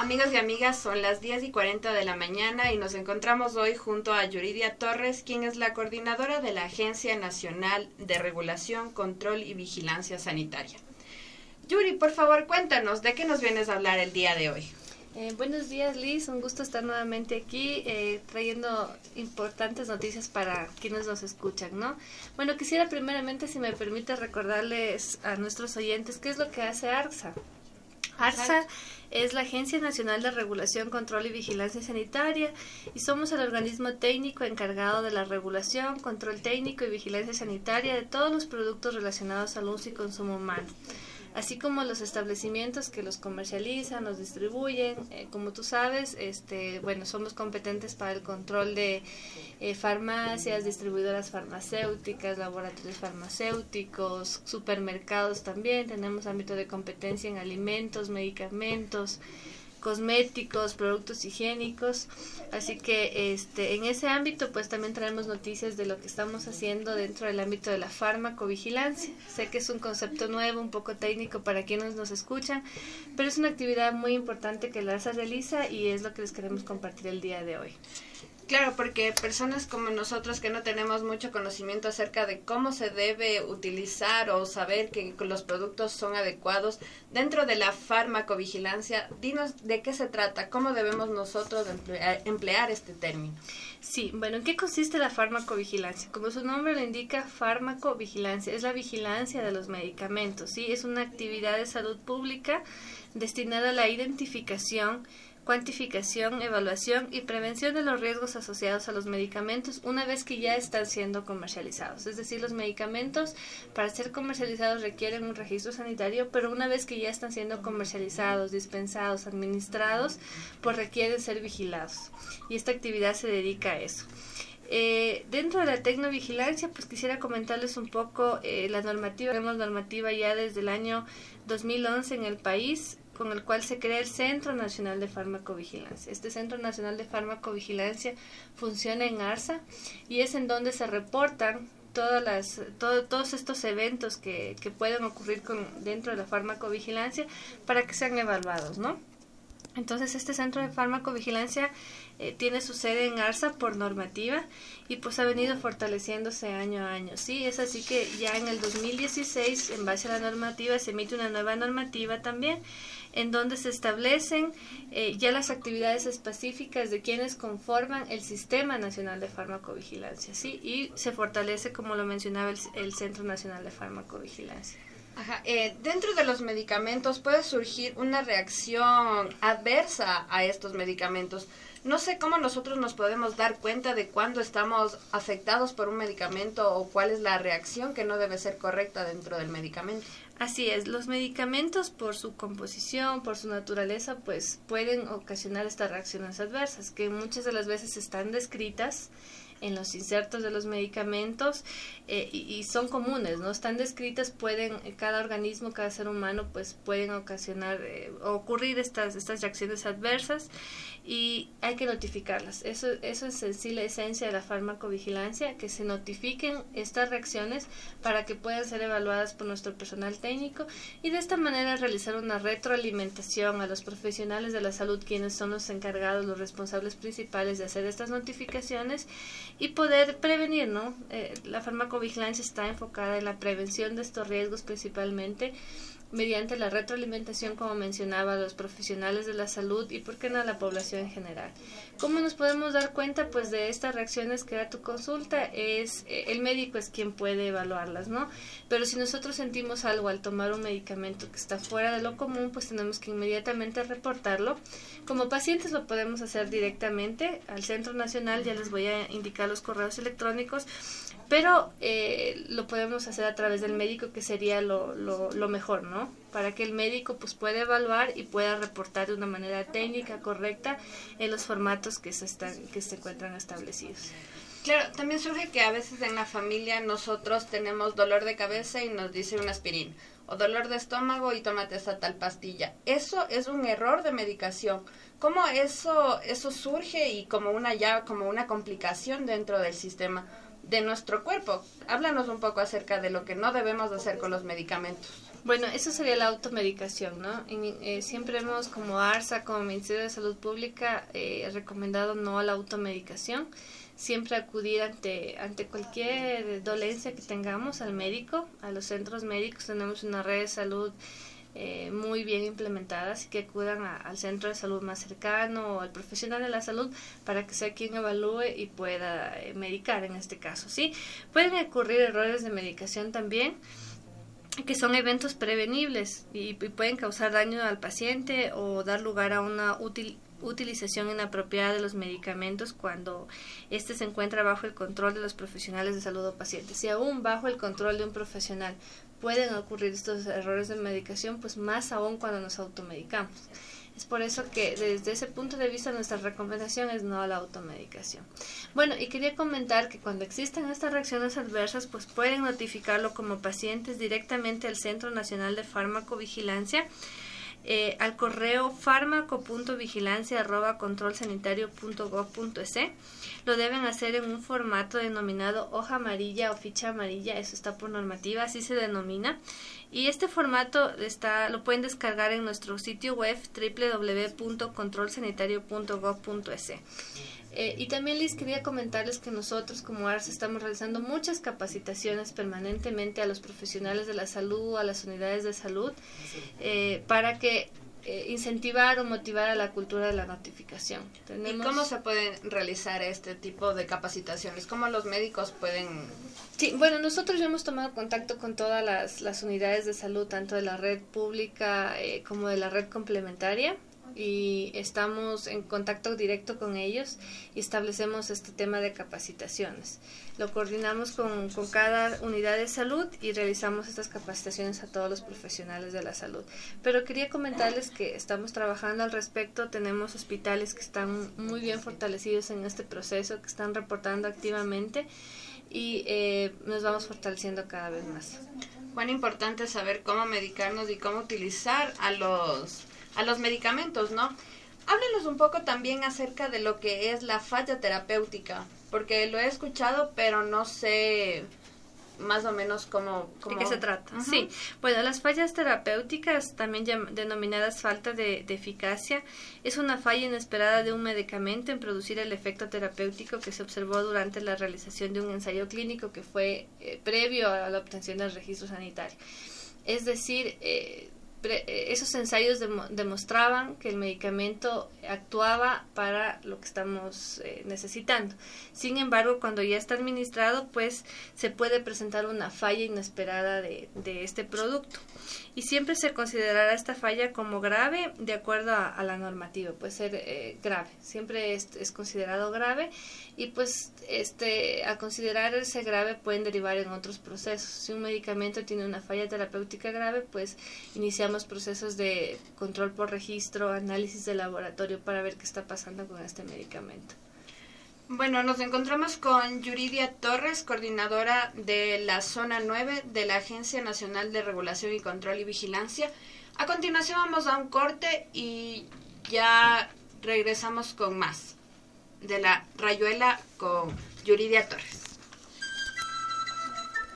Amigos y amigas, son las 10 y 40 de la mañana y nos encontramos hoy junto a Yuridia Torres, quien es la coordinadora de la Agencia Nacional de Regulación, Control y Vigilancia Sanitaria. Yuri, por favor, cuéntanos, ¿de qué nos vienes a hablar el día de hoy? Eh, buenos días Liz, un gusto estar nuevamente aquí eh, trayendo importantes noticias para quienes nos escuchan, ¿no? Bueno, quisiera primeramente, si me permite, recordarles a nuestros oyentes qué es lo que hace ARSA. ARSA es la Agencia Nacional de Regulación, Control y Vigilancia Sanitaria y somos el organismo técnico encargado de la regulación, control técnico y vigilancia sanitaria de todos los productos relacionados al uso y consumo humano así como los establecimientos que los comercializan, los distribuyen. Eh, como tú sabes, este, bueno, somos competentes para el control de eh, farmacias, distribuidoras farmacéuticas, laboratorios farmacéuticos, supermercados también. Tenemos ámbito de competencia en alimentos, medicamentos cosméticos, productos higiénicos. Así que este, en ese ámbito pues también traemos noticias de lo que estamos haciendo dentro del ámbito de la farmacovigilancia. Sé que es un concepto nuevo, un poco técnico para quienes nos escuchan, pero es una actividad muy importante que la ASA realiza y es lo que les queremos compartir el día de hoy. Claro, porque personas como nosotros que no tenemos mucho conocimiento acerca de cómo se debe utilizar o saber que los productos son adecuados dentro de la farmacovigilancia, dinos de qué se trata, cómo debemos nosotros emplear, este término. Sí, bueno, ¿en qué consiste la farmacovigilancia? Como su nombre lo indica, farmacovigilancia es la vigilancia de los medicamentos, ¿sí? Es una actividad de salud pública destinada a la identificación, cuantificación, evaluación y prevención de los riesgos asociados a los medicamentos una vez que ya están siendo comercializados. Es decir, los medicamentos para ser comercializados requieren un registro sanitario, pero una vez que ya están siendo comercializados, dispensados, administrados, pues requieren ser vigilados. Y esta actividad se dedica a eso. Eh, dentro de la tecnovigilancia, pues quisiera comentarles un poco eh, la normativa. Tenemos normativa ya desde el año 2011 en el país con el cual se crea el Centro Nacional de Farmacovigilancia. Este Centro Nacional de Farmacovigilancia funciona en ARSA y es en donde se reportan todas las, todos estos eventos que, que pueden ocurrir con, dentro de la farmacovigilancia para que sean evaluados, ¿no? Entonces, este centro de farmacovigilancia eh, tiene su sede en ARSA por normativa y pues ha venido fortaleciéndose año a año. Sí, es así que ya en el 2016, en base a la normativa, se emite una nueva normativa también en donde se establecen eh, ya las actividades específicas de quienes conforman el Sistema Nacional de Farmacovigilancia, ¿sí? Y se fortalece, como lo mencionaba, el, Centro Nacional de Farmacovigilancia. Ajá. Eh, dentro de los medicamentos puede surgir una reacción adversa a estos medicamentos. No sé cómo nosotros nos podemos dar cuenta de cuándo estamos afectados por un medicamento o cuál es la reacción que no debe ser correcta dentro del medicamento. Así es, los medicamentos por su composición, por su naturaleza, pues pueden ocasionar estas reacciones adversas, que muchas de las veces están descritas en los insertos de los medicamentos eh, y, son comunes, ¿no? Están descritas, pueden, cada organismo, cada ser humano, pues pueden ocasionar eh, ocurrir estas, estas reacciones adversas y hay que notificarlas. Eso, eso es en sí la esencia de la farmacovigilancia, que se notifiquen estas reacciones para que puedan ser evaluadas por nuestro personal técnico y de esta manera realizar una retroalimentación a los profesionales de la salud, quienes son los encargados, los responsables principales de hacer estas notificaciones y poder prevenir, ¿no? Eh, la farmacovigilancia está enfocada en la prevención de estos riesgos principalmente mediante la retroalimentación, como mencionaba, los profesionales de la salud y, por qué no, a la población en general. ¿Cómo nos podemos dar cuenta, pues, de estas reacciones que da tu consulta? Es eh, el médico es quien puede evaluarlas, ¿no? Pero si nosotros sentimos algo al tomar un medicamento que está fuera de lo común, pues tenemos que inmediatamente reportarlo. Como pacientes lo podemos hacer directamente al Centro Nacional, ya les voy a indicar los correos electrónicos pero eh, lo podemos hacer a través del médico que sería lo, lo, lo, mejor, ¿no? Para que el médico pues pueda evaluar y pueda reportar de una manera técnica correcta en los formatos que se están que se encuentran establecidos. Claro, también surge que a veces en la familia nosotros tenemos dolor de cabeza y nos dice una aspirina o dolor de estómago y tómate esa tal pastilla. Eso es un error de medicación. ¿Cómo eso eso surge y como una ya como una complicación dentro del sistema? De nuestro cuerpo. Háblanos un poco acerca de lo que no debemos hacer con los medicamentos. Bueno, eso sería la automedicación, ¿no? Eh, siempre hemos, como ARSA, como Ministerio de Salud Pública, eh, recomendado no a la automedicación. Siempre acudir ante, ante cualquier dolencia que tengamos al médico, a los centros médicos. Tenemos una red de salud eh, muy bien implementada, así que acudan al centro de salud más cercano o al profesional de la salud para que sea quien evalúe y pueda medicar en este caso, ¿sí? Pueden ocurrir errores de medicación también que son eventos prevenibles y, pueden causar daño al paciente o dar lugar a una utilización inapropiada de los medicamentos cuando éste se encuentra bajo el control de los profesionales de salud o pacientes. Si aún bajo el control de un profesional pueden ocurrir estos errores de medicación, pues más aún cuando nos automedicamos. Es por eso que desde ese punto de vista nuestra recomendación es no a la automedicación. Bueno, y quería comentar que cuando existen estas reacciones adversas, pues pueden notificarlo como pacientes directamente al Centro Nacional de Farmacovigilancia eh, al correo fármaco.vigilancia.controlsanitario.gov.es. Lo deben hacer en un formato denominado hoja amarilla o ficha amarilla, eso está por normativa, así se denomina. Y este formato está, lo pueden descargar en nuestro sitio web www.controlsanitario.gov.es. Eh, y también les quería comentarles que nosotros como ARS estamos realizando muchas capacitaciones permanentemente a los profesionales de la salud, a las unidades de salud, eh, para que eh, incentivar o motivar a la cultura de la notificación. ¿Y cómo se pueden realizar este tipo de capacitaciones? ¿Cómo los médicos pueden...? Sí, bueno, nosotros ya hemos tomado contacto con todas las, las unidades de salud, tanto de la red pública como de la red complementaria y estamos en contacto directo con ellos y establecemos este tema de capacitaciones. Lo coordinamos con, con, cada unidad de salud y realizamos estas capacitaciones a todos los profesionales de la salud. Pero quería comentarles que estamos trabajando al respecto, tenemos hospitales que están muy bien fortalecidos en este proceso, que están reportando activamente y eh, nos vamos fortaleciendo cada vez más. Cuán importante saber cómo medicarnos y cómo utilizar a los a los medicamentos, ¿no? Háblenos un poco también acerca de lo que es la falla terapéutica, porque lo he escuchado, pero no sé más o menos cómo... ¿De qué se trata? Sí. Bueno, las fallas terapéuticas, también denominadas falta de, eficacia, es una falla inesperada de un medicamento en producir el efecto terapéutico que se observó durante la realización de un ensayo clínico que fue eh, previo a la obtención del registro sanitario. Es decir, eh, esos ensayos demostraban que el medicamento actuaba para lo que estamos eh, necesitando. Sin embargo, cuando ya está administrado, pues se puede presentar una falla inesperada de, este producto. Y siempre se considerará esta falla como grave de acuerdo a, la normativa. Puede ser eh, grave, siempre es, es, considerado grave y pues este, a considerar ese grave pueden derivar en otros procesos. Si un medicamento tiene una falla terapéutica grave, pues iniciamos procesos de control por registro, análisis de laboratorio para ver qué está pasando con este medicamento. Bueno, nos encontramos con Yuridia Torres, coordinadora de la Zona 9 de la Agencia Nacional de Regulación y Control y Vigilancia. A continuación vamos a un corte y ya regresamos con más de la rayuela con Yuridia Torres.